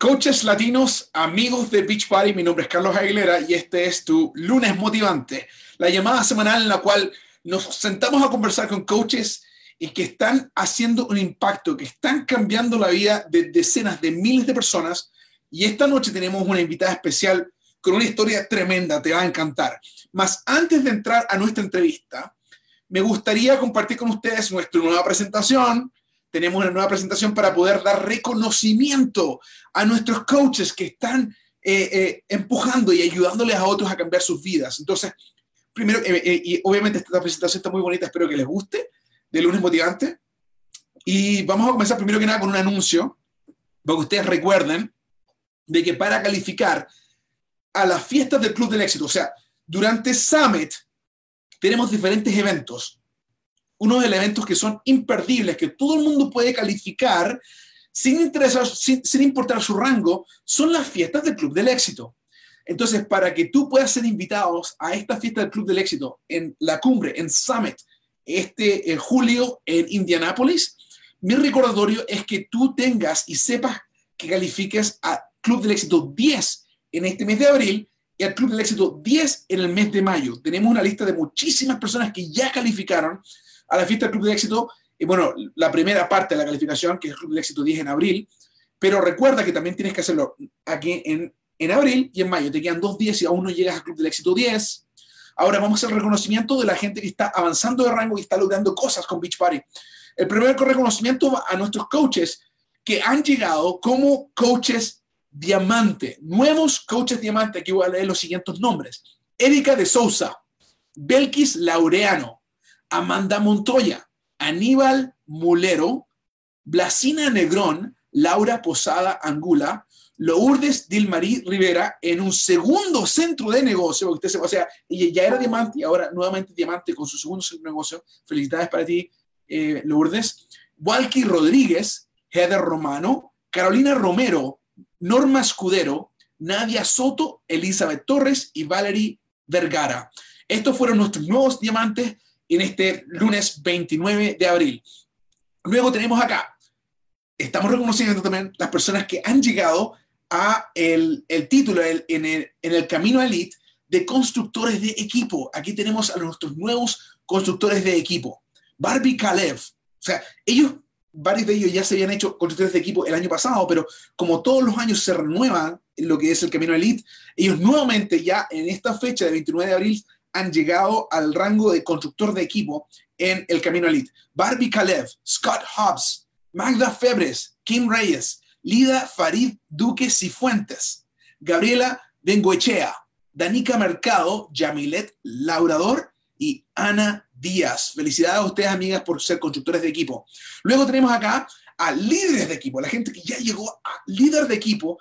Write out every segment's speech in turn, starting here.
Coaches latinos, amigos de Beach Party, mi nombre es Carlos Aguilera y este es tu lunes motivante, la llamada semanal en la cual nos sentamos a conversar con coaches y que están haciendo un impacto, que están cambiando la vida de decenas de miles de personas. Y esta noche tenemos una invitada especial con una historia tremenda, te va a encantar. Más antes de entrar a nuestra entrevista, me gustaría compartir con ustedes nuestra nueva presentación, tenemos una nueva presentación para poder dar reconocimiento a nuestros coaches que están eh, eh, empujando y ayudándoles a otros a cambiar sus vidas. Entonces, primero, eh, y obviamente esta presentación está muy bonita, espero que les guste, de lunes motivante. Y vamos a comenzar primero que nada con un anuncio, para que ustedes recuerden de que para calificar a las fiestas del Club del Éxito, o sea, durante Summit tenemos diferentes eventos unos elementos que son imperdibles, que todo el mundo puede calificar sin, importar su rango, son las fiestas del Club del Éxito. Entonces, para que tú puedas ser invitado a esta fiesta del Club del Éxito en la cumbre, en Summit, este julio en Indianápolis, mi recordatorio es que tú tengas y sepas que califiques a Club del Éxito 10 en este mes de abril y al Club del Éxito 10 en el mes de mayo. Tenemos una lista de muchísimas personas que ya calificaron a la fiesta del Club de Éxito, y bueno, la primera parte de la calificación, que es el Club de Éxito 10 en abril, pero recuerda que también tienes que hacerlo aquí en, en abril y en mayo. Te quedan dos días y aún no llegas al Club del Éxito 10. Ahora vamos a hacer el reconocimiento de la gente que está avanzando de rango y está logrando cosas con Beach Party. El primer reconocimiento va a nuestros coaches que han llegado como coaches diamante, nuevos coaches diamante. Aquí voy a leer los siguientes nombres. Erika de Sousa, Belkis Laureano, Amanda Montoya, Aníbal Mulero, Blasina Negrón, Laura Posada Angula, Lourdes Dilmarí Rivera en un segundo centro de negocio, usted o sea, ella ya era diamante y ahora nuevamente diamante con su segundo centro de negocio. Felicidades para ti, eh, Lourdes. Walky Rodríguez, Heather Romano, Carolina Romero, Norma Escudero, Nadia Soto, Elizabeth Torres y Valerie Vergara. Estos fueron nuestros nuevos diamantes en este lunes 29 de abril. Luego tenemos acá, estamos reconociendo también las personas que han llegado a el, el título en, el, en el camino elite de constructores de equipo. Aquí tenemos a nuestros nuevos constructores de equipo. Barbie Kalev. O sea, ellos, varios de ellos ya se habían hecho constructores de equipo el año pasado, pero como todos los años se renueva lo que es el camino elite, ellos nuevamente ya en esta fecha de 29 de abril han llegado al rango de constructor de equipo en el Camino Elite. Barbie Kalev, Scott Hobbs, Magda Febres, Kim Reyes, Lida Farid Duque Cifuentes, Gabriela Bengoechea, Danica Mercado, Yamilet Laurador y Ana Díaz. Felicidades a ustedes, amigas, por ser constructores de equipo. Luego tenemos acá a líderes de equipo, la gente que ya llegó a líder de equipo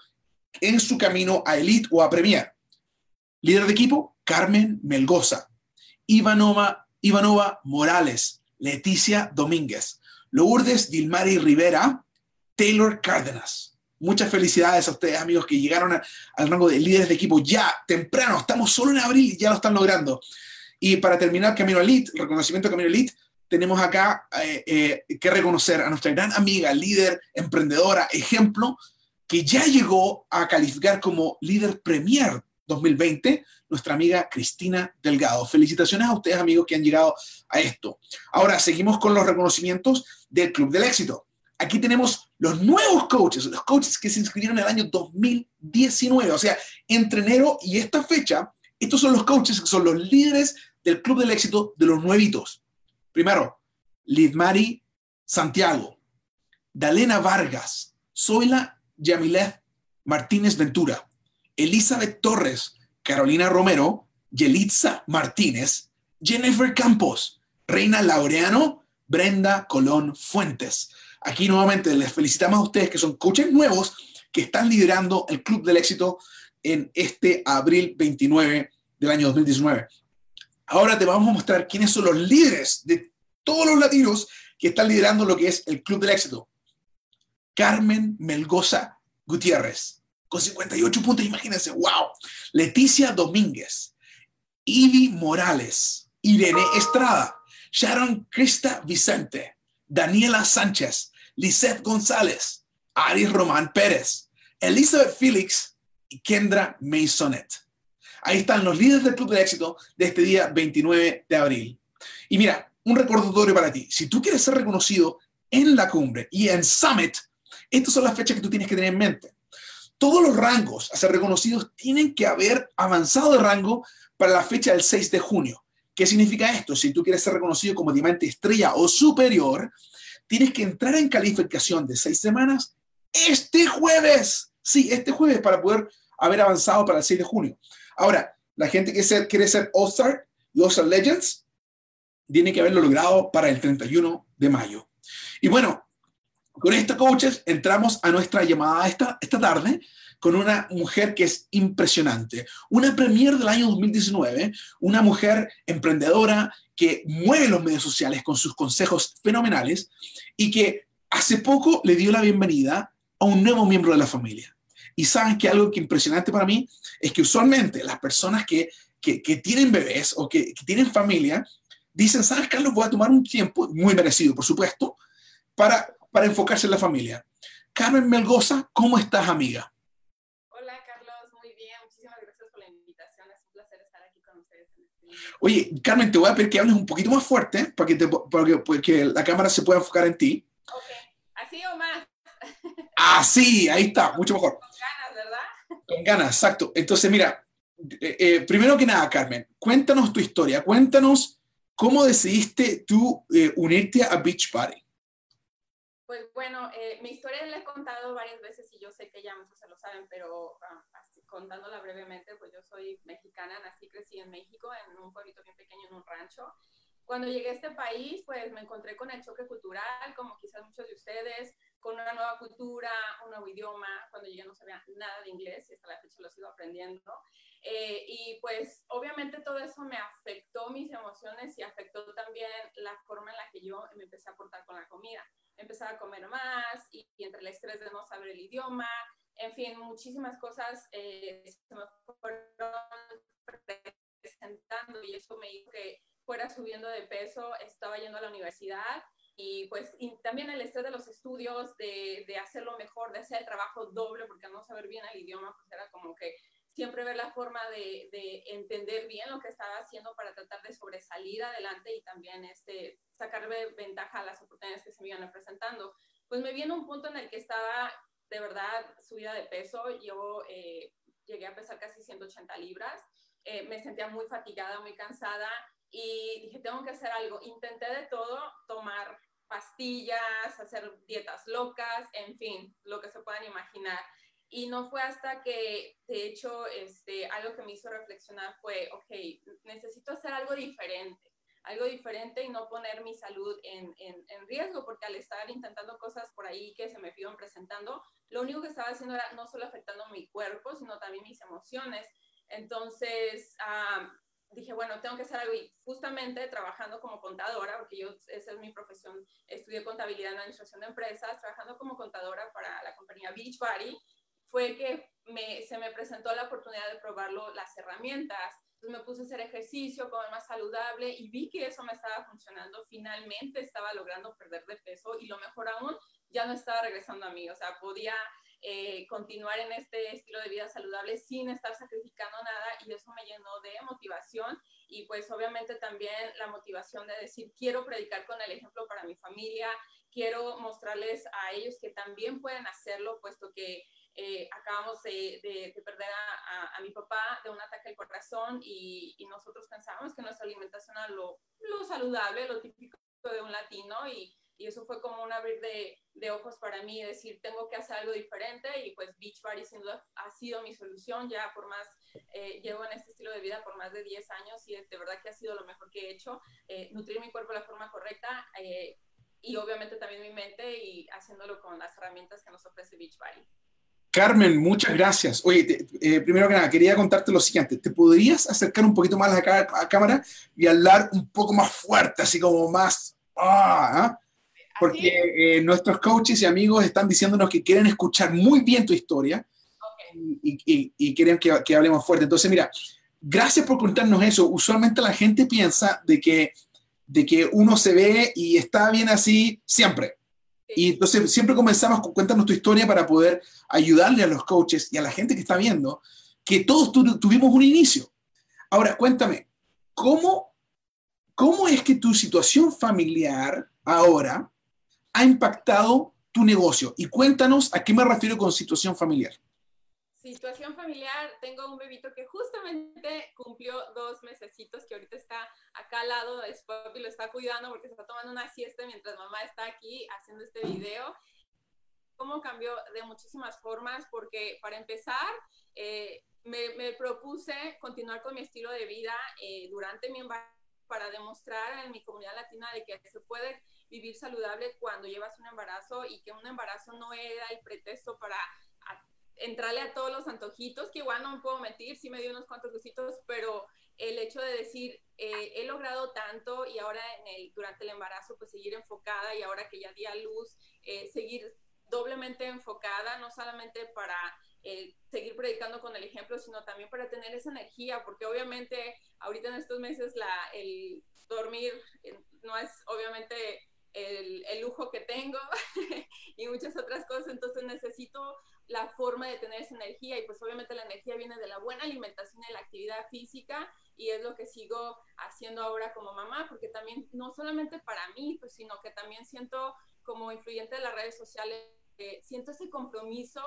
en su camino a Elite o a Premier. Líder de equipo, Carmen Melgoza, Ivanova, Morales, Leticia Domínguez, Lourdes Dilmari Rivera, Taylor Cárdenas. Muchas felicidades a ustedes, amigos, que llegaron al rango de líderes de equipo ya temprano. Estamos solo en abril y ya lo están logrando. Y para terminar, Camino Elite, el reconocimiento Camino Elite, tenemos acá eh, eh, que reconocer a nuestra gran amiga, líder, emprendedora, ejemplo, que ya llegó a calificar como líder premier 2020 nuestra amiga Cristina Delgado. Felicitaciones a ustedes, amigos, que han llegado a esto. Ahora, seguimos con los reconocimientos del Club del Éxito. Aquí tenemos los nuevos coaches, los coaches que se inscribieron en el año 2019, o sea, entre enero y esta fecha, estos son los coaches que son los líderes del Club del Éxito de los nuevitos. Primero, Lidmari Santiago, Dalena Vargas, Zoila Yamilet Martínez Ventura, Elizabeth Torres, Carolina Romero, Yelitza Martínez, Jennifer Campos, Reina Laureano, Brenda Colón Fuentes. Aquí nuevamente les felicitamos a ustedes que son coaches nuevos que están liderando el Club del Éxito en este abril 29 del año 2019. Ahora te vamos a mostrar quiénes son los líderes de todos los latinos que están liderando lo que es el Club del Éxito. Carmen Melgoza Gutiérrez, con 58 puntos, imagínense, wow. Leticia Domínguez, Ivy Morales, Irene Estrada, Sharon Crista Vicente, Daniela Sánchez, Lisette González, Aris Román Pérez, Elizabeth Felix y Kendra Masonet. Ahí están los líderes del Club de Éxito de este día 29 de abril. Y mira, un recordatorio para ti. Si tú quieres ser reconocido en la cumbre y en Summit, estas son las fechas que tú tienes que tener en mente. Todos los rangos a ser reconocidos tienen que haber avanzado de rango para la fecha del 6 de junio. ¿Qué significa esto? Si tú quieres ser reconocido como diamante estrella o superior, tienes que entrar en calificación de seis semanas este jueves. Sí, este jueves para poder haber avanzado para el 6 de junio. Ahora, la gente que quiere ser All-Star y All-Star Legends tiene que haberlo logrado para el 31 de mayo. Y bueno, con estos coaches entramos a nuestra llamada esta, esta tarde con una mujer que es impresionante, una premier del año 2019, una mujer emprendedora que mueve los medios sociales con sus consejos fenomenales y que hace poco le dio la bienvenida a un nuevo miembro de la familia. Y saben que algo que impresionante para mí es que usualmente las personas que, que, tienen bebés o que, que, tienen familia dicen, ¿sabes, Carlos? Voy a tomar un tiempo, muy merecido, por supuesto, para, para enfocarse en la familia. Carmen Melgoza, ¿cómo estás, amiga? Hola, Carlos, muy bien. Muchísimas gracias por la invitación. Es un placer estar aquí con ustedes. Este Oye, Carmen, te voy a pedir que hables un poquito más fuerte para que, te, para que, para que la cámara se pueda enfocar en ti. Ok, así o más. Así, ahí está, mucho mejor. Con ganas, ¿verdad? Con ganas, exacto. Entonces, mira, eh, eh, primero que nada, Carmen, cuéntanos tu historia, cuéntanos cómo decidiste tú eh, unirte a Beach Party. Pues bueno, mi historia la he contado varias veces y yo sé que ya muchos se lo saben, pero ah, contándola brevemente, pues yo soy mexicana, nací y crecí en México, en un pueblito bien pequeño, en un rancho. Cuando llegué a este país, pues me encontré con el choque cultural, como quizás muchos de ustedes, con una nueva cultura, un nuevo idioma. Cuando llegué no sabía nada de inglés y hasta la fecha lo sigo aprendiendo. Eh, y pues obviamente todo eso me afectó mis emociones y afectó también la forma en la que yo me empecé a portar con la comida. Empecé a comer más y, entre el estrés de no saber el idioma, en fin, muchísimas cosas eh, se me fueron presentando y eso me hizo que fuera subiendo de peso, estaba yendo a la universidad y pues también el estrés de los estudios, de, de, hacerlo mejor, de hacer el trabajo doble, porque no saber bien el idioma, pues era como que siempre ver la forma de, de, entender bien lo que estaba haciendo para tratar de sobresalir adelante y también este, sacarle ventaja a las oportunidades que se me iban presentando. Pues me vi en un punto en el que estaba de verdad subida de peso, yo eh, llegué a pesar casi 180 libras, eh, me sentía muy fatigada, muy cansada y dije, tengo que hacer algo. Intenté de todo, tomar pastillas, hacer dietas locas, en fin, lo que se puedan imaginar. Y no fue hasta que, de hecho, este, algo que me hizo reflexionar fue, ok, necesito hacer algo diferente, algo diferente y no poner mi salud en, en, riesgo, porque al estar intentando cosas por ahí que se me iban presentando, lo único que estaba haciendo era no solo afectando mi cuerpo, sino también mis emociones. Entonces, dije, bueno, tengo que hacer algo y justamente trabajando como contadora, porque yo, esa es mi profesión, estudié contabilidad en administración de empresas, trabajando como contadora para la compañía Beachbody, fue que me, se me presentó la oportunidad de probarlo las herramientas. Entonces me puse a hacer ejercicio, comer más saludable y vi que eso me estaba funcionando. Finalmente estaba logrando perder de peso y lo mejor aún, ya no estaba regresando a mí. O sea, podía eh, continuar en este estilo de vida saludable sin estar sacrificando nada y eso me llenó de motivación y pues obviamente también la motivación de decir quiero predicar con el ejemplo para mi familia, quiero mostrarles a ellos que también pueden hacerlo puesto que eh, acabamos de, perder a, mi papá de un ataque al corazón y, nosotros pensábamos que nuestra alimentación era lo, lo saludable, lo típico de un latino y y eso fue como un abrir de, de, ojos para mí, decir, tengo que hacer algo diferente y pues Beachbody sin duda ha sido mi solución, ya por más, eh, llevo en este estilo de vida por más de 10 años y de verdad que ha sido lo mejor que he hecho, eh, nutrir mi cuerpo de la forma correcta eh, y obviamente también mi mente y haciéndolo con las herramientas que nos ofrece Beachbody. Carmen, muchas gracias. Oye, primero que nada, quería contarte lo siguiente. ¿Te podrías acercar un poquito más a la, cámara y hablar un poco más fuerte, así como más... Ah, ¿ah? Porque eh, nuestros coaches y amigos están diciéndonos que quieren escuchar muy bien tu historia y, quieren que, hablemos fuerte. Entonces, mira, gracias por contarnos eso. Usualmente la gente piensa de que, de que uno se ve y está bien así siempre. Y entonces siempre comenzamos con cuéntanos tu historia para poder ayudarle a los coaches y a la gente que está viendo que todos tuvimos un inicio. Ahora, cuéntame, ¿cómo, ¿cómo es que tu situación familiar ahora ha impactado tu negocio? Y cuéntanos a qué me refiero con situación familiar. Situación familiar, tengo un bebito que justamente cumplió dos mesecitos, que ahorita está acá al lado de y lo está cuidando porque está tomando una siesta mientras mamá está aquí haciendo este video. ¿Cómo cambió de muchísimas formas? Porque para empezar, eh, me, propuse continuar con mi estilo de vida eh, durante mi embarazo para demostrar en mi comunidad latina de que se puede vivir saludable cuando llevas un embarazo y que un embarazo no era el pretexto para entrarle a todos los antojitos, que igual no me puedo mentir, sí me dio unos cuantos gustitos, pero el hecho de decir, eh, he logrado tanto y ahora en el, durante el embarazo, pues seguir enfocada y ahora que ya di a luz, eh, seguir doblemente enfocada, no solamente para eh, seguir predicando con el ejemplo, sino también para tener esa energía, porque obviamente ahorita en estos meses la, el dormir eh, no es obviamente el, lujo que tengo y muchas otras cosas, entonces necesito la forma de tener esa energía y pues obviamente la energía viene de la buena alimentación y la actividad física y es lo que sigo haciendo ahora como mamá, porque también no solamente para mí, pues, sino que también siento como influyente de las redes sociales, siento ese compromiso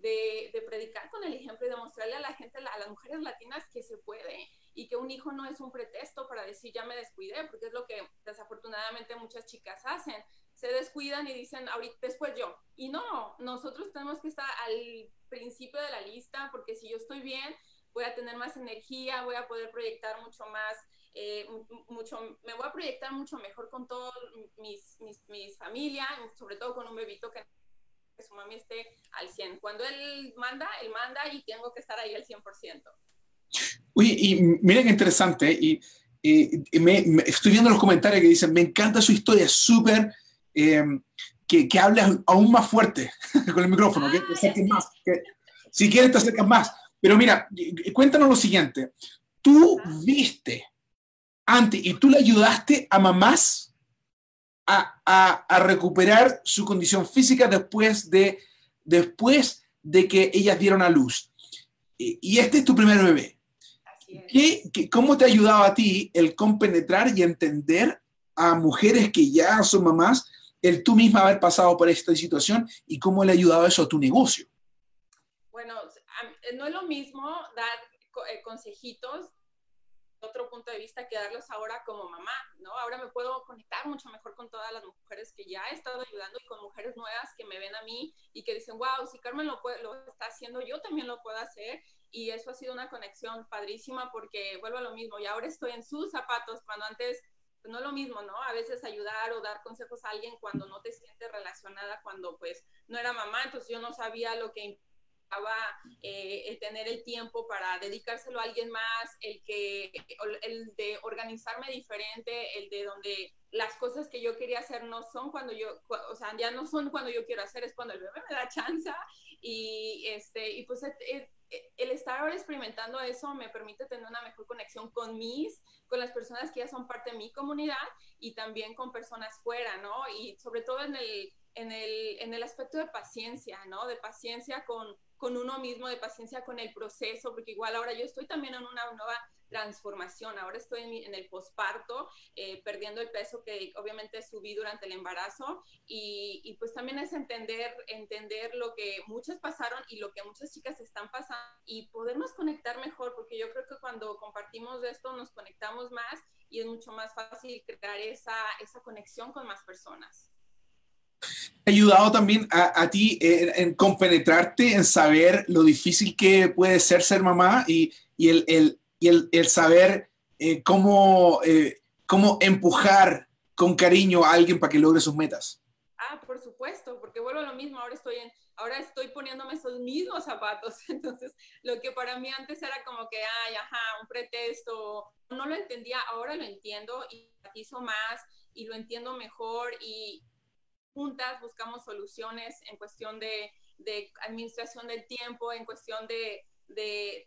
de, predicar con el ejemplo y demostrarle a la gente, a las mujeres latinas que se puede y que un hijo no es un pretexto para decir ya me descuidé, porque es lo que desafortunadamente muchas chicas hacen. Se descuidan y dicen ahorita después yo. Y no, nosotros tenemos que estar al principio de la lista, porque si yo estoy bien, voy a tener más energía, voy a poder proyectar mucho más, eh, mucho, me voy a proyectar mucho mejor con todos mis, mis, mis familia, sobre todo con un bebito que que su mami esté al 100. Cuando él manda, él manda y tengo que estar ahí al 100%. Uy, y miren qué interesante, y, me, estoy viendo los comentarios que dicen, me encanta su historia, súper, eh, que, que hable aún más fuerte con el micrófono, que te acerques más, si quieres te acercas más. Pero mira, cuéntanos lo siguiente, tú viste antes y tú le ayudaste a mamás a, recuperar su condición física después de, después de que ellas dieron a luz. Y, este es tu primer bebé. ¿Qué, cómo te ha ayudado a ti el compenetrar y entender a mujeres que ya son mamás, el tú misma haber pasado por esta situación y cómo le ha ayudado eso a tu negocio? Bueno, no es lo mismo dar eh, consejitos otro punto de vista que darlos ahora como mamá, ¿no? Ahora me puedo conectar mucho mejor con todas las mujeres que ya he estado ayudando y con mujeres nuevas que me ven a mí y que dicen, wow, si Carmen lo, puede, lo está haciendo, yo también lo puedo hacer. Y eso ha sido una conexión padrísima porque vuelvo a lo mismo y ahora estoy en sus zapatos cuando antes pues no lo mismo, ¿no? A veces ayudar o dar consejos a alguien cuando no te sientes relacionada, cuando pues no era mamá, entonces yo no sabía lo que eh, el tener el tiempo para dedicárselo a alguien más, el, que, el de organizarme diferente, el de donde las cosas que yo quería hacer no son cuando yo, o sea, ya no son cuando yo quiero hacer, es cuando el bebé me da chance y, este, y pues el estar ahora experimentando eso me permite tener una mejor conexión con mis, con las personas que ya son parte de mi comunidad y también con personas fuera, ¿no? Y sobre todo en el, en el, en el aspecto de paciencia, ¿no? De paciencia con, con uno mismo, de paciencia con el proceso, porque igual ahora yo estoy también en una nueva transformación, ahora estoy en, el posparto, eh, perdiendo el peso que obviamente subí durante el embarazo y, y, pues también es entender, entender lo que muchas pasaron y lo que muchas chicas están pasando y podernos conectar mejor, porque yo creo que cuando compartimos esto nos conectamos más y es mucho más fácil crear esa, esa conexión con más personas ayudado también a, ti en, compenetrarte, en saber lo difícil que puede ser ser mamá y, y, el, el, y el, saber eh, cómo, eh, cómo empujar con cariño a alguien para que logre sus metas. Ah, por supuesto, porque vuelvo a lo mismo, ahora estoy en, ahora estoy poniéndome esos mismos zapatos, entonces lo que para mí antes era como que, ay, ajá, un pretexto, no lo entendía, ahora lo entiendo y hizo más y lo entiendo mejor y, juntas buscamos soluciones en cuestión de, administración del tiempo, en cuestión de,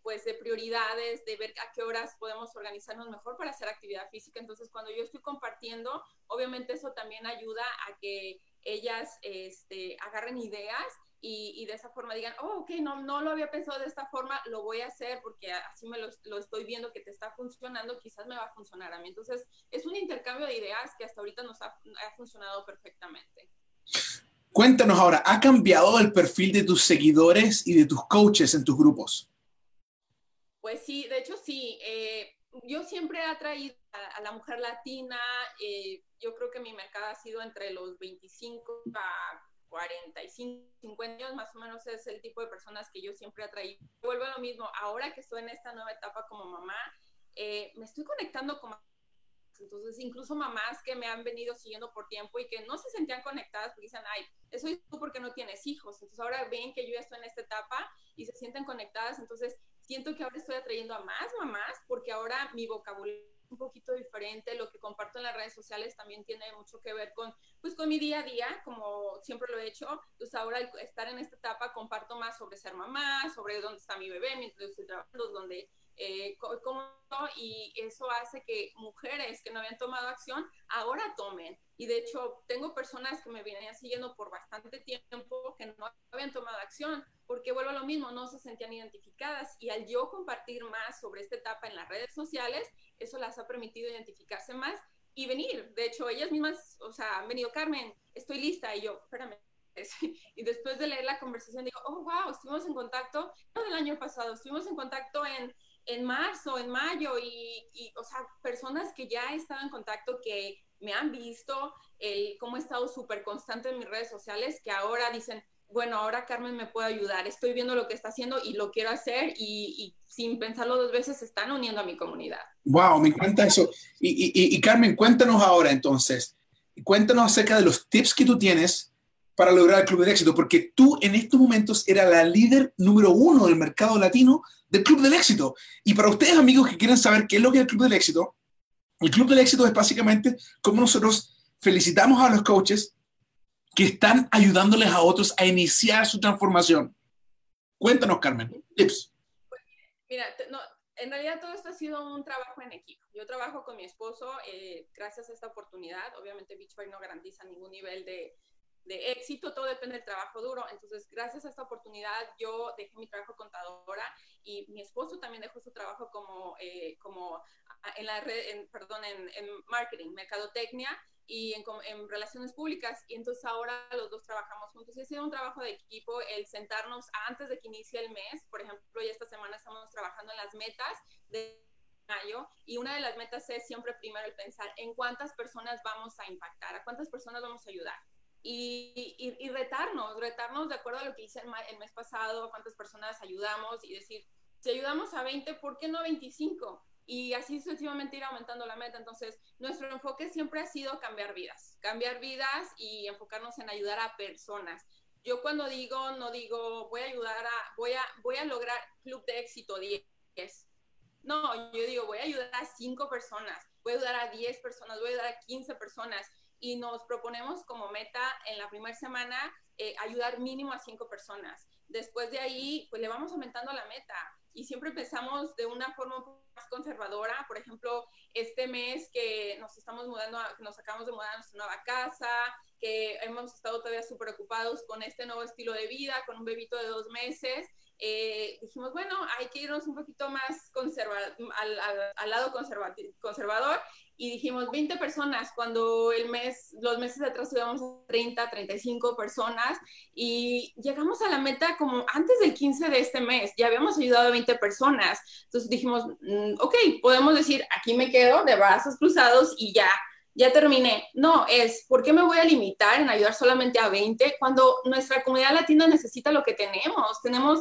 pues, de prioridades, de ver a qué horas podemos organizarnos mejor para hacer actividad física. Entonces, cuando yo estoy compartiendo, obviamente eso también ayuda a que ellas este, agarren ideas y, de esa forma digan, oh, ok, no, no lo había pensado de esta forma, lo voy a hacer porque así me lo, lo, estoy viendo que te está funcionando, quizás me va a funcionar a mí. Entonces, es un intercambio de ideas que hasta ahorita nos ha, ha funcionado perfectamente. Cuéntanos ahora, ¿ha cambiado el perfil de tus seguidores y de tus coaches en tus grupos? Pues sí, de hecho sí. Eh, yo siempre he atraído a, la mujer latina. Eh, yo creo que mi mercado ha sido entre los 25 a 45, 50 años, más o menos es el tipo de personas que yo siempre he atraído. Vuelvo a lo mismo, ahora que estoy en esta nueva etapa como mamá, eh, me estoy conectando con entonces, incluso mamás que me han venido siguiendo por tiempo y que no se sentían conectadas porque dicen, ay, eso es tú porque no tienes hijos. Entonces, ahora ven que yo ya estoy en esta etapa y se sienten conectadas. Entonces, siento que ahora estoy atrayendo a más mamás porque ahora mi vocabulario es un poquito diferente. Lo que comparto en las redes sociales también tiene mucho que ver con, pues, con mi día a día, como siempre lo he hecho. Entonces, ahora al estar en esta etapa comparto más sobre ser mamá, sobre dónde está mi bebé mientras estoy trabajando, dónde eh, y eso hace que mujeres que no habían tomado acción ahora tomen. Y de hecho, tengo personas que me vienen siguiendo por bastante tiempo que no habían tomado acción, porque vuelvo a lo mismo, no se sentían identificadas. Y al yo compartir más sobre esta etapa en las redes sociales, eso las ha permitido identificarse más y venir. De hecho, ellas mismas, o sea, han venido, Carmen, estoy lista. Y yo, espérame, y después de leer la conversación digo, oh, wow, estuvimos en contacto, no del año pasado, estuvimos en contacto en en marzo, en mayo, y, o sea, personas que ya he estado en contacto, que me han visto, el, cómo he estado súper constante en mis redes sociales, que ahora dicen, bueno, ahora Carmen me puede ayudar, estoy viendo lo que está haciendo y lo quiero hacer y, sin pensarlo dos veces están uniendo a mi comunidad. Wow, me encanta eso. Y, y, Carmen, cuéntanos ahora entonces, cuéntanos acerca de los tips que tú tienes para lograr el Club del Éxito, porque tú en estos momentos eras la líder número uno del mercado latino del Club del Éxito. Y para ustedes, amigos, que quieren saber qué es lo que es el Club del Éxito, el Club del Éxito es básicamente como nosotros felicitamos a los coaches que están ayudándoles a otros a iniciar su transformación. Cuéntanos, Carmen, tips. Mira, en realidad todo esto ha sido un trabajo en equipo. Yo trabajo con mi esposo eh, gracias a esta oportunidad. Obviamente Beachbody no garantiza ningún nivel de, de éxito, todo depende del trabajo duro. Entonces, gracias a esta oportunidad, yo dejé mi trabajo contadora y mi esposo también dejó su trabajo como, eh, como en la red, perdón, en, marketing, mercadotecnia y en, en, relaciones públicas. Y entonces ahora los dos trabajamos juntos. Y ha sido un trabajo de equipo el sentarnos antes de que inicie el mes. Por ejemplo, ya esta semana estamos trabajando en las metas de mayo y una de las metas es siempre primero el pensar en cuántas personas vamos a impactar, a cuántas personas vamos a ayudar y, y, retarnos, retarnos de acuerdo a lo que hice el, mes pasado, cuántas personas ayudamos y decir, si ayudamos a 20, ¿por qué no a 25? Y así sucesivamente ir aumentando la meta. Entonces, nuestro enfoque siempre ha sido cambiar vidas, cambiar vidas y enfocarnos en ayudar a personas. Yo cuando digo, no digo, voy a ayudar a, voy a, voy a lograr club de éxito 10. No, yo digo, voy a ayudar a 5 personas, voy a ayudar a 10 personas, voy a ayudar a 15 personas y nos proponemos como meta en la primera semana eh, ayudar mínimo a cinco personas. Después de ahí, pues le vamos aumentando la meta y siempre empezamos de una forma más conservadora. Por ejemplo, este mes que nos estamos mudando, nos acabamos de mudar a nuestra nueva casa, que hemos estado todavía súper ocupados con este nuevo estilo de vida, con un bebito de dos meses. Eh, dijimos, bueno, hay que irnos un poquito más conserva al, al, al, lado conservador y dijimos 20 personas, cuando el mes, los meses atrás íbamos a 30, 35 personas y llegamos a la meta como antes del 15 de este mes, ya habíamos ayudado a 20 personas. Entonces dijimos, mm, ok, podemos decir, aquí me quedo de brazos cruzados y ya, ya terminé. No, es, ¿por qué me voy a limitar en ayudar solamente a 20 cuando nuestra comunidad latina necesita lo que tenemos? Tenemos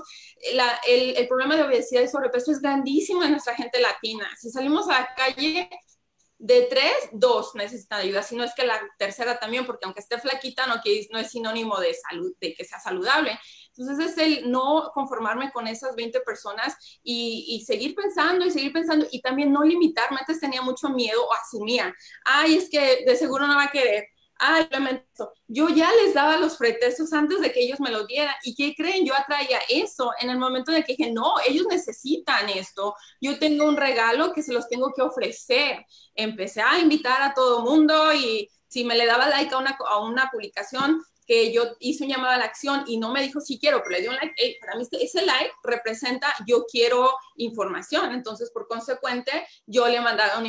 la, el, el problema de obesidad y sobrepeso es grandísimo en nuestra gente latina. Si salimos a la calle, de tres, dos necesitan ayuda, si no es que la tercera también, porque aunque esté flaquita, no, no es sinónimo de salud, de que sea saludable. Entonces es el no conformarme con esas 20 personas y, seguir pensando y seguir pensando y también no limitarme. Antes tenía mucho miedo o asumía, ay, es que de seguro no va a querer ay, lamento. Yo ya les daba los pretextos antes de que ellos me lo dieran. ¿Y qué creen? Yo atraía eso en el momento de que dije, no, ellos necesitan esto. Yo tengo un regalo que se los tengo que ofrecer. Empecé a invitar a todo mundo y Si me le daba like a una, a una publicación que yo hice un llamado a la acción y no me dijo si quiero, pero le dio un like, para mí ese like representa yo quiero información. Entonces, por consecuente, yo le mandaba un,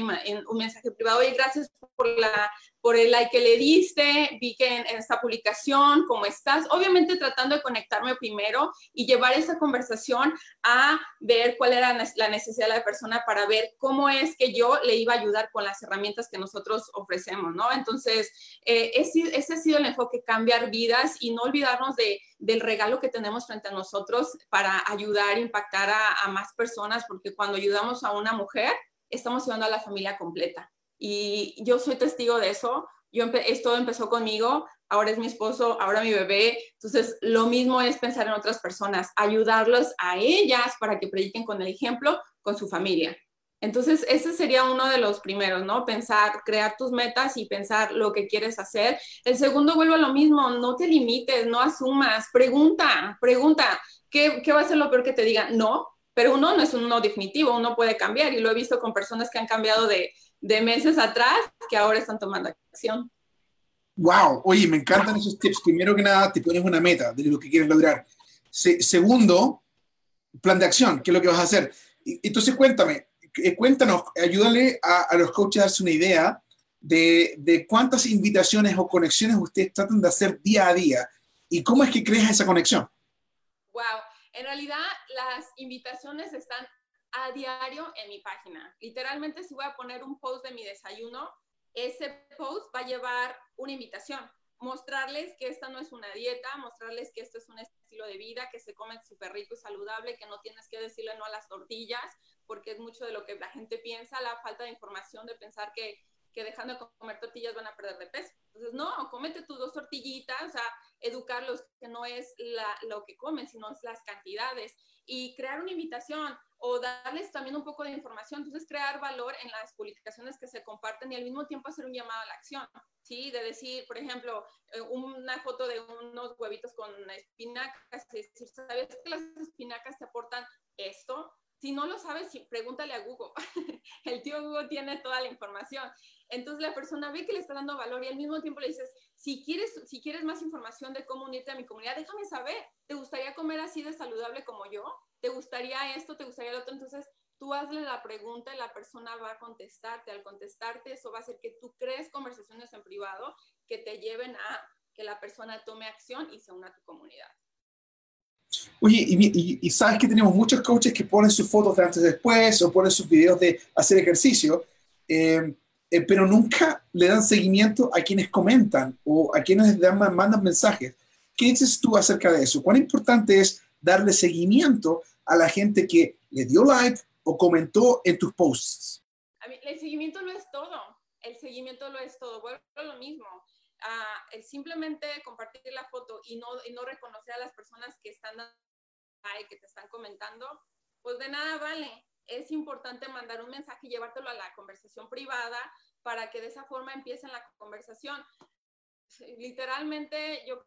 un mensaje privado y gracias por la por el like que le diste, vi que en, esta publicación, cómo estás, obviamente tratando de conectarme primero y llevar esa conversación a ver cuál era la necesidad de la persona para ver cómo es que yo le iba a ayudar con las herramientas que nosotros ofrecemos, ¿no? Entonces, eh, ese, ese, ha sido el enfoque, cambiar vidas y no olvidarnos de, del regalo que tenemos frente a nosotros para ayudar, impactar a, a más personas, porque cuando ayudamos a una mujer, estamos ayudando a la familia completa. Y yo soy testigo de eso. Yo esto empezó conmigo, ahora es mi esposo, ahora mi bebé. Entonces, lo mismo es pensar en otras personas, ayudarlos a ellas para que prediquen con el ejemplo con su familia. Entonces, ese sería uno de los primeros, ¿no? Pensar, crear tus metas y pensar lo que quieres hacer. El segundo, vuelvo a lo mismo, no te limites, no asumas, pregunta, pregunta, ¿qué, qué va a ser lo peor que te digan? No, pero uno no es un no definitivo, uno puede cambiar y lo he visto con personas que han cambiado de, de meses atrás que ahora están tomando acción. Wow, oye, me encantan esos tips. Primero que nada, te pones una meta de lo que quieres lograr. segundo, plan de acción, qué es lo que vas a hacer. Entonces, cuéntame, eh, cuéntanos, ayúdale a, los coaches a darse una idea de, de, cuántas invitaciones o conexiones ustedes tratan de hacer día a día y cómo es que creas esa conexión. Wow, en realidad las invitaciones están a diario en mi página. Literalmente, si voy a poner un post de mi desayuno, ese post va a llevar una invitación. Mostrarles que esta no es una dieta, mostrarles que esto es un estilo de vida, que se come súper rico y saludable, que no tienes que decirle no a las tortillas, porque es mucho de lo que la gente piensa, la falta de información de pensar que, que dejando de comer tortillas van a perder de peso. Entonces, no, cómete tus dos tortillitas, o sea, educarlos que no es lo que comen, sino es las cantidades y crear una invitación o darles también un poco de información. Entonces, crear valor en las publicaciones que se comparten y al mismo tiempo hacer un llamado a la acción, ¿sí? De decir, por ejemplo, eh, una foto de unos huevitos con espinacas, y decir, ¿sabes que las espinacas te aportan esto? Si no lo sabes, pregúntale a Google. El tío Google tiene toda la información. Entonces la persona ve que le está dando valor y al mismo tiempo le dices, si quieres, si quieres más información de cómo unirte a mi comunidad, déjame saber. ¿Te gustaría comer así de saludable como yo? ¿Te gustaría esto? ¿Te gustaría lo otro? Entonces tú hazle la pregunta y la persona va a contestarte. Al contestarte, eso va a hacer que tú crees conversaciones en privado que te lleven a que la persona tome acción y se una a tu comunidad. Oye, y, sabes que tenemos muchos coaches que ponen sus fotos de antes y después o ponen sus videos de hacer ejercicio, eh, eh, pero nunca le dan seguimiento a quienes comentan o a quienes dan, mandan mensajes. ¿Qué dices tú acerca de eso? ¿Cuán importante es darle seguimiento a la gente que le dio like o comentó en tus posts? el seguimiento no es todo. El seguimiento lo es todo. Vuelvo a lo mismo el simplemente compartir la foto y no, y no reconocer a las personas que están ahí, que te están comentando, pues de nada vale. Es importante mandar un mensaje y llevártelo a la conversación privada para que de esa forma empiecen la conversación. Literalmente, yo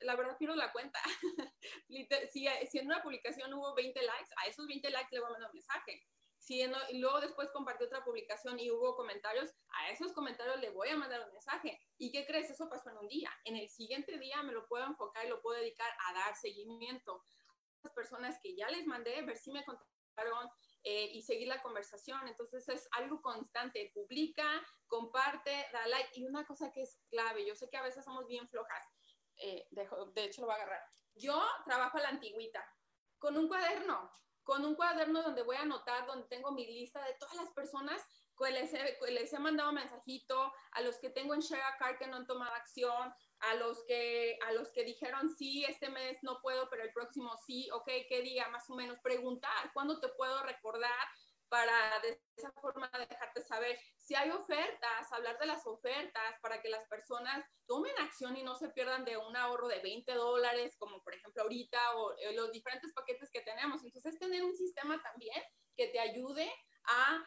la verdad pierdo la cuenta. si, si, en una publicación hubo 20 likes, a esos 20 likes le voy a mandar un mensaje. Si y luego después compartí otra publicación y hubo comentarios, a esos comentarios le voy a mandar un mensaje. ¿Y qué crees? Eso pasó en un día. En el siguiente día me lo puedo enfocar y lo puedo dedicar a dar seguimiento a las personas que ya les mandé, ver si me contestaron eh, y seguir la conversación. Entonces es algo constante. Publica, comparte, da like. Y una cosa que es clave, yo sé que a veces somos bien flojas. Eh, de, de hecho, lo voy a agarrar. Yo trabajo a la antigüita, con un cuaderno con un cuaderno donde voy a anotar, donde tengo mi lista de todas las personas que les he, les he mandado mensajito, a los que tengo en Share a Card que no han tomado acción, a los que a los que dijeron sí, este mes no puedo, pero el próximo sí, ok, qué día, más o menos preguntar, ¿cuándo te puedo recordar? para de esa forma dejarte saber si hay ofertas, hablar de las ofertas para que las personas tomen acción y no se pierdan de un ahorro de 20 dólares, como por ejemplo ahorita, o eh, los diferentes paquetes que tenemos. Entonces, tener un sistema también que te ayude a,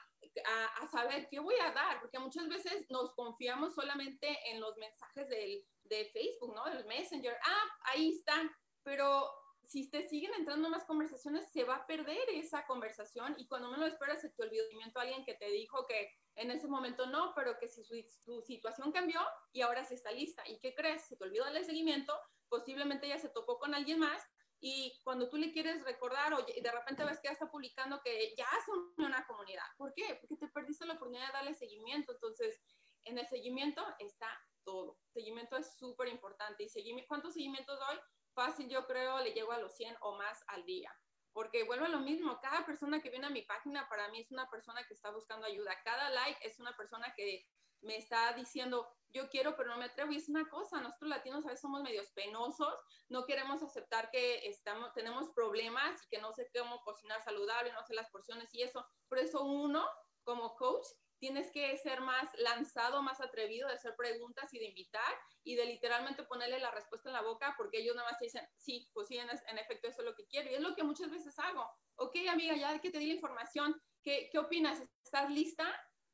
a, saber qué voy a dar, porque muchas veces nos confiamos solamente en los mensajes del, de Facebook, ¿no? Del Messenger. Ah, ahí están, pero si te siguen entrando más conversaciones, se va a perder esa conversación y cuando menos lo esperas se te olvidó a alguien que te dijo que en ese momento no, pero que si su, situación cambió y ahora sí está lista. ¿Y qué crees? Se te olvidó darle seguimiento, posiblemente ya se topó con alguien más y cuando tú le quieres recordar o de repente ves que ya está publicando que ya son una comunidad. ¿Por qué? Porque te perdiste la oportunidad de darle seguimiento. Entonces, en el seguimiento está todo. Seguimiento es súper importante. ¿Y seguimiento, cuántos seguimientos doy? fácil yo creo le llego a los 100 o más al día. Porque vuelvo a lo mismo, cada persona que viene a mi página para mí es una persona que está buscando ayuda. Cada like es una persona que me está diciendo, yo quiero, pero no me atrevo. Y es una cosa, nosotros latinos a veces somos medios penosos, no queremos aceptar que estamos, tenemos problemas y que no sé cómo cocinar saludable, no sé las porciones y eso. Por eso uno, como coach, tienes que ser más lanzado, más atrevido de hacer preguntas y de invitar y de literalmente ponerle la respuesta en la boca porque ellos nada más te dicen, sí, pues sí, en, efecto eso es lo que quiero. Y es lo que muchas veces hago. Ok, amiga, ya que te di la información, ¿qué, qué opinas? ¿Estás lista?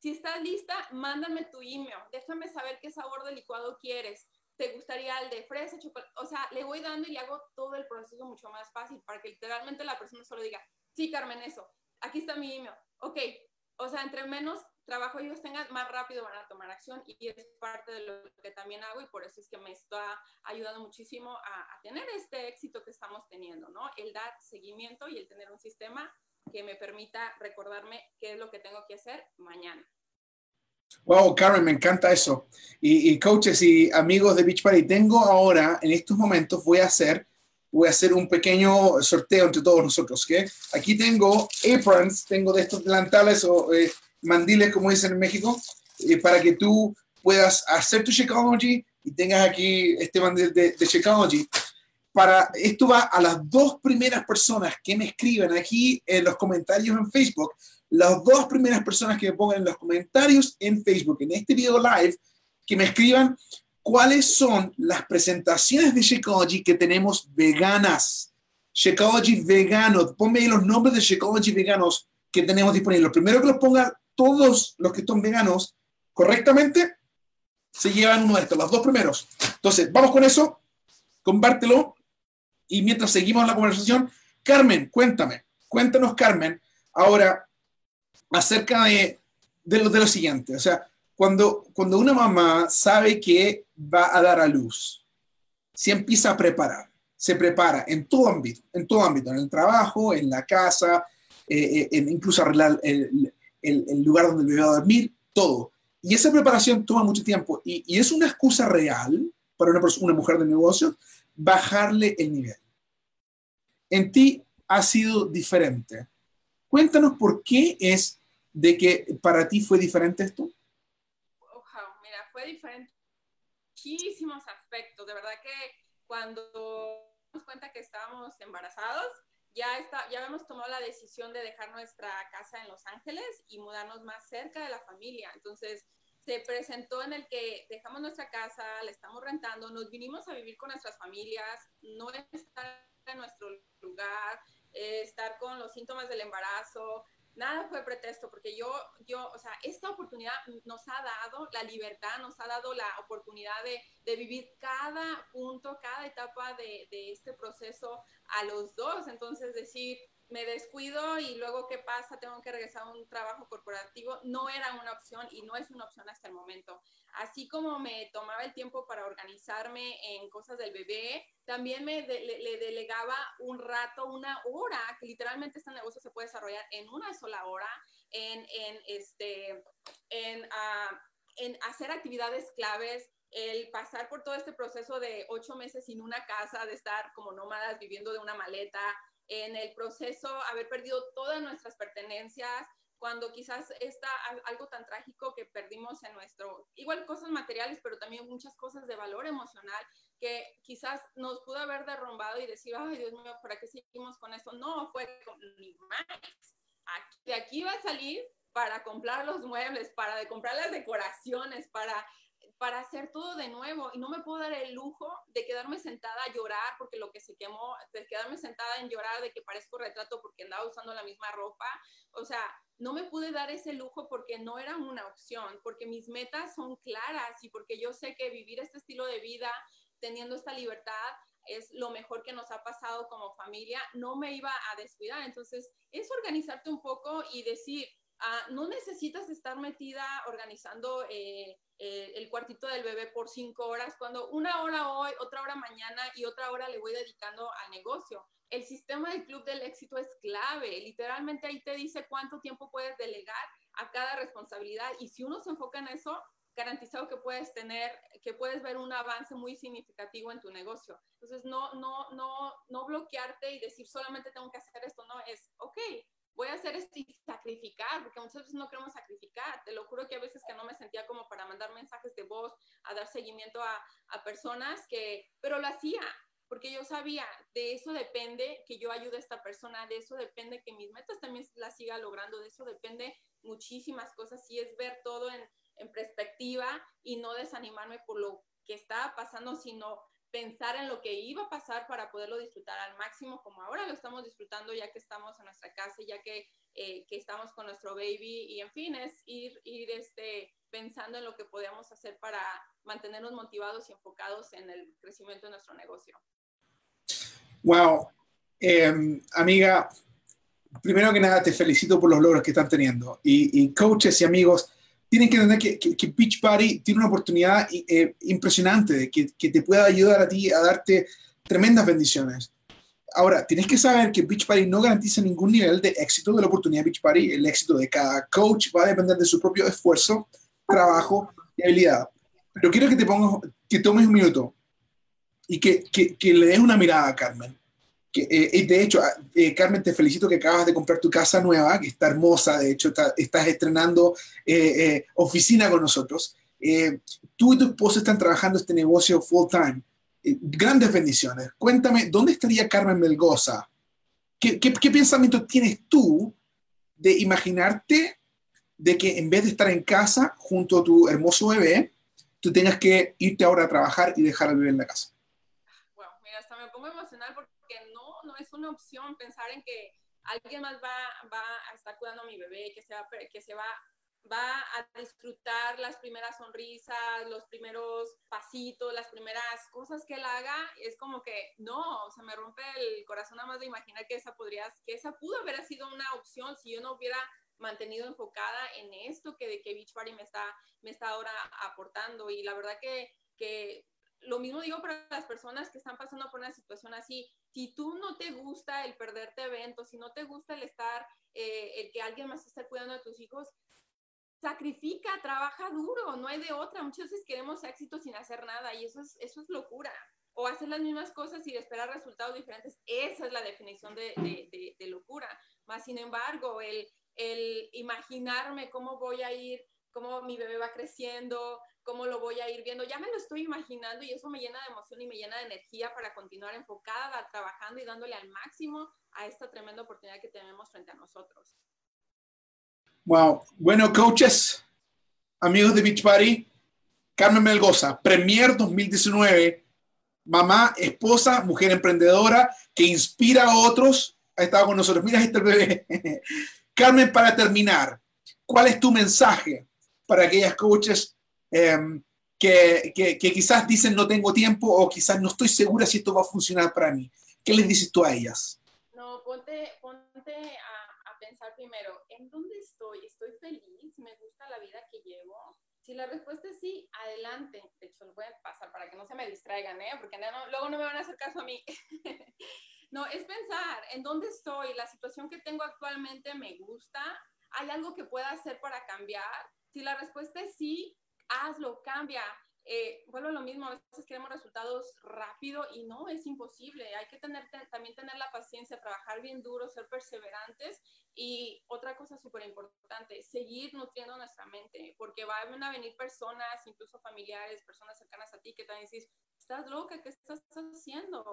Si estás lista, mándame tu email. Déjame saber qué sabor de licuado quieres. ¿Te gustaría el de fresa, chocolate? O sea, le voy dando y le hago todo el proceso mucho más fácil para que literalmente la persona solo diga, sí, Carmen, eso. Aquí está mi email. Ok, o sea, entre menos trabajo ellos tengan, más rápido van a tomar acción y es parte de lo que también hago y por eso es que me está ayudando muchísimo a, tener este éxito que estamos teniendo, ¿no? El dar seguimiento y el tener un sistema que me permita recordarme qué es lo que tengo que hacer mañana. Wow, Karen, me encanta eso. Y, coaches y amigos de Beach Party, tengo ahora, en estos momentos, voy a hacer, voy a hacer un pequeño sorteo entre todos nosotros. ¿okay? Aquí tengo aprons, tengo de estos delantales o eh, mandiles, como dicen en México, eh, para que tú puedas hacer tu Shakeology y tengas aquí este mandil de, de. Para, esto va a las dos primeras personas que me escriban aquí en los comentarios en Facebook, las dos primeras personas que me pongan en los comentarios en Facebook, en este video live, que me escriban cuáles son las presentaciones de Shakeology que tenemos veganas. Shakeology vegano. Ponme ahí los nombres de Shakeology veganos que tenemos disponibles. Lo primero que los pongan todos los que son veganos correctamente se llevan uno de estos, los dos primeros. Entonces, vamos con eso, compártelo y mientras seguimos la conversación, Carmen, cuéntame, cuéntanos, Carmen, ahora acerca de, de, lo, de lo siguiente, o sea, cuando, cuando una mamá sabe que va a dar a luz, se empieza a preparar, se prepara en todo ámbito, en todo ámbito, en el trabajo, en la casa, eh, eh, en incluso arreglar el, el, lugar donde el bebé va a dormir, todo. Y esa preparación toma mucho tiempo y, y es una excusa real para una, una mujer de negocio bajarle el nivel. En ti ha sido diferente. Cuéntanos por qué es de que para ti fue diferente esto. mira, fue diferente muchísimos aspectos. De verdad que cuando nos cuenta que estábamos embarazados, ya, está, ya habíamos tomado la decisión de dejar nuestra casa en Los Ángeles y mudarnos más cerca de la familia. Entonces, se presentó en el que dejamos nuestra casa, la estamos rentando, nos vinimos a vivir con nuestras familias, no estar en nuestro lugar, eh, estar con los síntomas del embarazo, nada fue pretexto, porque yo, yo, o sea, esta oportunidad nos ha dado la libertad, nos ha dado la oportunidad de, de vivir cada punto, cada etapa de, de, este proceso a los dos. Entonces, decir, me descuido y luego, ¿qué pasa? Tengo que regresar a un trabajo corporativo. No era una opción y no es una opción hasta el momento. Así como me tomaba el tiempo para organizarme en cosas del bebé, también me le, delegaba un rato, una hora, que literalmente este negocio se puede desarrollar en una sola hora, en, en este, en, uh, en hacer actividades claves, el pasar por todo este proceso de ocho meses sin una casa, de estar como nómadas viviendo de una maleta, en el proceso haber perdido todas nuestras pertenencias, cuando quizás está algo tan trágico que perdimos en nuestro, igual cosas materiales, pero también muchas cosas de valor emocional que quizás nos pudo haber derrumbado y decir, ay Dios mío, ¿para qué seguimos con esto? No, fue ni más. de aquí va a salir para comprar los muebles, para comprar las decoraciones, para para hacer todo de nuevo y no me puedo dar el lujo de quedarme sentada a llorar porque lo que se quemó, de quedarme sentada en llorar de que parezco retrato porque andaba usando la misma ropa. O sea, no me pude dar ese lujo porque no era una opción, porque mis metas son claras y porque yo sé que vivir este estilo de vida teniendo esta libertad es lo mejor que nos ha pasado como familia, no me iba a descuidar. Entonces, es organizarte un poco y decir, ah, no necesitas estar metida organizando eh, cuartito del bebé por cinco horas, cuando una hora hoy, otra hora mañana y otra hora le voy dedicando al negocio. El sistema del club del éxito es clave. Literalmente ahí te dice cuánto tiempo puedes delegar a cada responsabilidad y si uno se enfoca en eso, garantizado que puedes tener, que puedes ver un avance muy significativo en tu negocio. Entonces, no, no, no, no bloquearte y decir solamente tengo que hacer esto, no, es, ok, voy a hacer esto y sacrificar, porque muchas veces no queremos sacrificar. Te lo juro que a veces que no me sentía como para mandar mensajes de voz, a dar seguimiento a, a personas que, pero lo hacía, porque yo sabía, de eso depende que yo ayude a esta persona, de eso depende que mis metas también las siga logrando, de eso depende muchísimas cosas, y es ver todo en, en perspectiva y no desanimarme por lo que estaba pasando, sino pensar en lo que iba a pasar para poderlo disfrutar al máximo, como ahora lo estamos disfrutando ya que estamos en nuestra casa, ya que, eh, que estamos con nuestro baby y en fin, es ir, ir este, pensando en lo que podemos hacer para mantenernos motivados y enfocados en el crecimiento de nuestro negocio. Wow, em, amiga, primero que nada te felicito por los logros que están teniendo y, y coaches y amigos tienen que entender que, que, Beach Party tiene una oportunidad eh, impresionante que, que, te pueda ayudar a ti a darte tremendas bendiciones. Ahora, tienes que saber que Beach Party no garantiza ningún nivel de éxito de la oportunidad Beach Party. El éxito de cada coach va a depender de su propio esfuerzo, trabajo y habilidad. Pero quiero que te pongas, que tomes un minuto y que, que le des una mirada a Carmen. Eh, de hecho, ah, eh, Carmen, te felicito que acabas de comprar tu casa nueva, que está hermosa, de hecho, estás estrenando eh, oficina con nosotros. tú y tu esposo están trabajando este negocio full time. grandes bendiciones. Cuéntame, ¿dónde estaría Carmen Melgoza? ¿Qué, qué, pensamiento tienes tú de imaginarte de que en vez de estar en casa junto a tu hermoso bebé, tú tengas que irte ahora a trabajar y dejar al bebé en la casa? Bueno, mira, hasta me pongo emocional porque es una opción pensar en que alguien más va, va a estar cuidando a mi bebé, que se va, que se va va a disfrutar las primeras sonrisas, los primeros pasitos, las primeras cosas que él haga, es como que no, o sea, me rompe el corazón nada más de imaginar que esa podría, que esa pudo haber sido una opción si yo no hubiera mantenido enfocada en esto que de que Beachbody me está, me está ahora aportando y la verdad que, que lo mismo digo para las personas que están pasando por una situación así. Si tú no te gusta el perderte eventos, si no te gusta el estar, eh, el que alguien más esté cuidando de tus hijos, sacrifica, trabaja duro, no hay de otra. Muchas veces queremos éxito sin hacer nada y eso es, eso es locura. O hacer las mismas cosas y esperar resultados diferentes. Esa es la definición de, de, de, locura. Más sin embargo, el, el imaginarme cómo voy a ir, cómo mi bebé va creciendo, cómo lo voy a ir viendo. Ya me lo estoy imaginando y eso me llena de emoción y me llena de energía para continuar enfocada, trabajando y dándole al máximo a esta tremenda oportunidad que tenemos frente a nosotros. Wow. Bueno, coaches, amigos de Beach Party, Carmen Melgoza, Premier 2019, mamá, esposa, mujer emprendedora que inspira a otros, ha estado con nosotros. Mira este bebé. Carmen, para terminar, ¿cuál es tu mensaje para aquellas coaches Em, que, que, quizás dicen no tengo tiempo o quizás no estoy segura si esto va a funcionar para mí. ¿Qué les dices tú a ellas? No, ponte, ponte a, a, pensar primero, ¿en dónde estoy? ¿Estoy feliz? ¿Me gusta la vida que llevo? Si la respuesta es sí, adelante. De hecho, lo voy a pasar para que no se me distraigan, ¿eh? Porque no, luego no me van a hacer caso a mí. no, es pensar en dónde estoy, la situación que tengo actualmente me gusta, ¿hay algo que pueda hacer para cambiar? Si la respuesta es sí, hazlo, cambia. Eh, vuelvo a lo mismo, a veces queremos resultados rápido y no, es imposible. Hay que tener, también tener la paciencia, trabajar bien duro, ser perseverantes y otra cosa súper importante, seguir nutriendo nuestra mente, porque van a venir personas, incluso familiares, personas cercanas a ti que te van a decir, estás loca, ¿qué estás haciendo?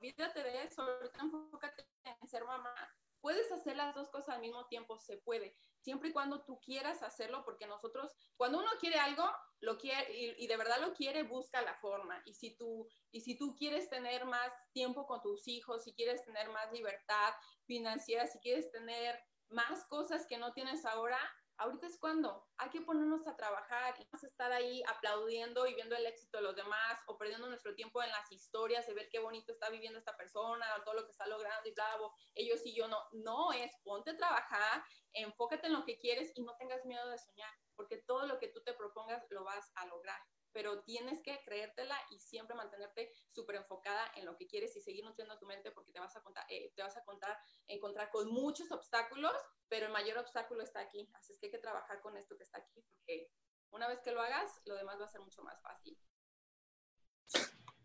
Olvídate de eso, enfócate en ser mamá. Puedes hacer las dos cosas al mismo tiempo, se puede siempre y cuando tú quieras hacerlo, porque nosotros, cuando uno quiere algo, lo quiere y, de verdad lo quiere, busca la forma. Y si tú y si tú quieres tener más tiempo con tus hijos, si quieres tener más libertad financiera, si quieres tener más cosas que no tienes ahora, ahorita es cuando hay que ponernos a trabajar y no estar ahí aplaudiendo y viendo el éxito de los demás o perdiendo nuestro tiempo en las historias de ver qué bonito está viviendo esta persona, todo lo que está logrando y bla, ellos y yo no. No es ponte a trabajar, enfócate en lo que quieres y no tengas miedo de soñar, porque todo lo que tú te propongas lo vas a lograr pero tienes que creértela y siempre mantenerte súper enfocada en lo que quieres y seguir nutriendo tu mente porque te vas a contar, eh, te vas a encontrar con muchos obstáculos, pero el mayor obstáculo está aquí. Así es que hay que trabajar con esto que está aquí porque una vez que lo hagas, lo demás va a ser mucho más fácil.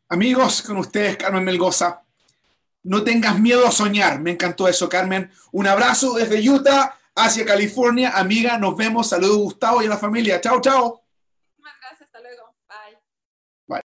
Amigos, con ustedes, Carmen Melgoza. No tengas miedo a soñar. Me encantó eso, Carmen. Un abrazo desde Utah hacia California. Amiga, nos vemos. Saludos, Gustavo y a la familia. Chao, chao.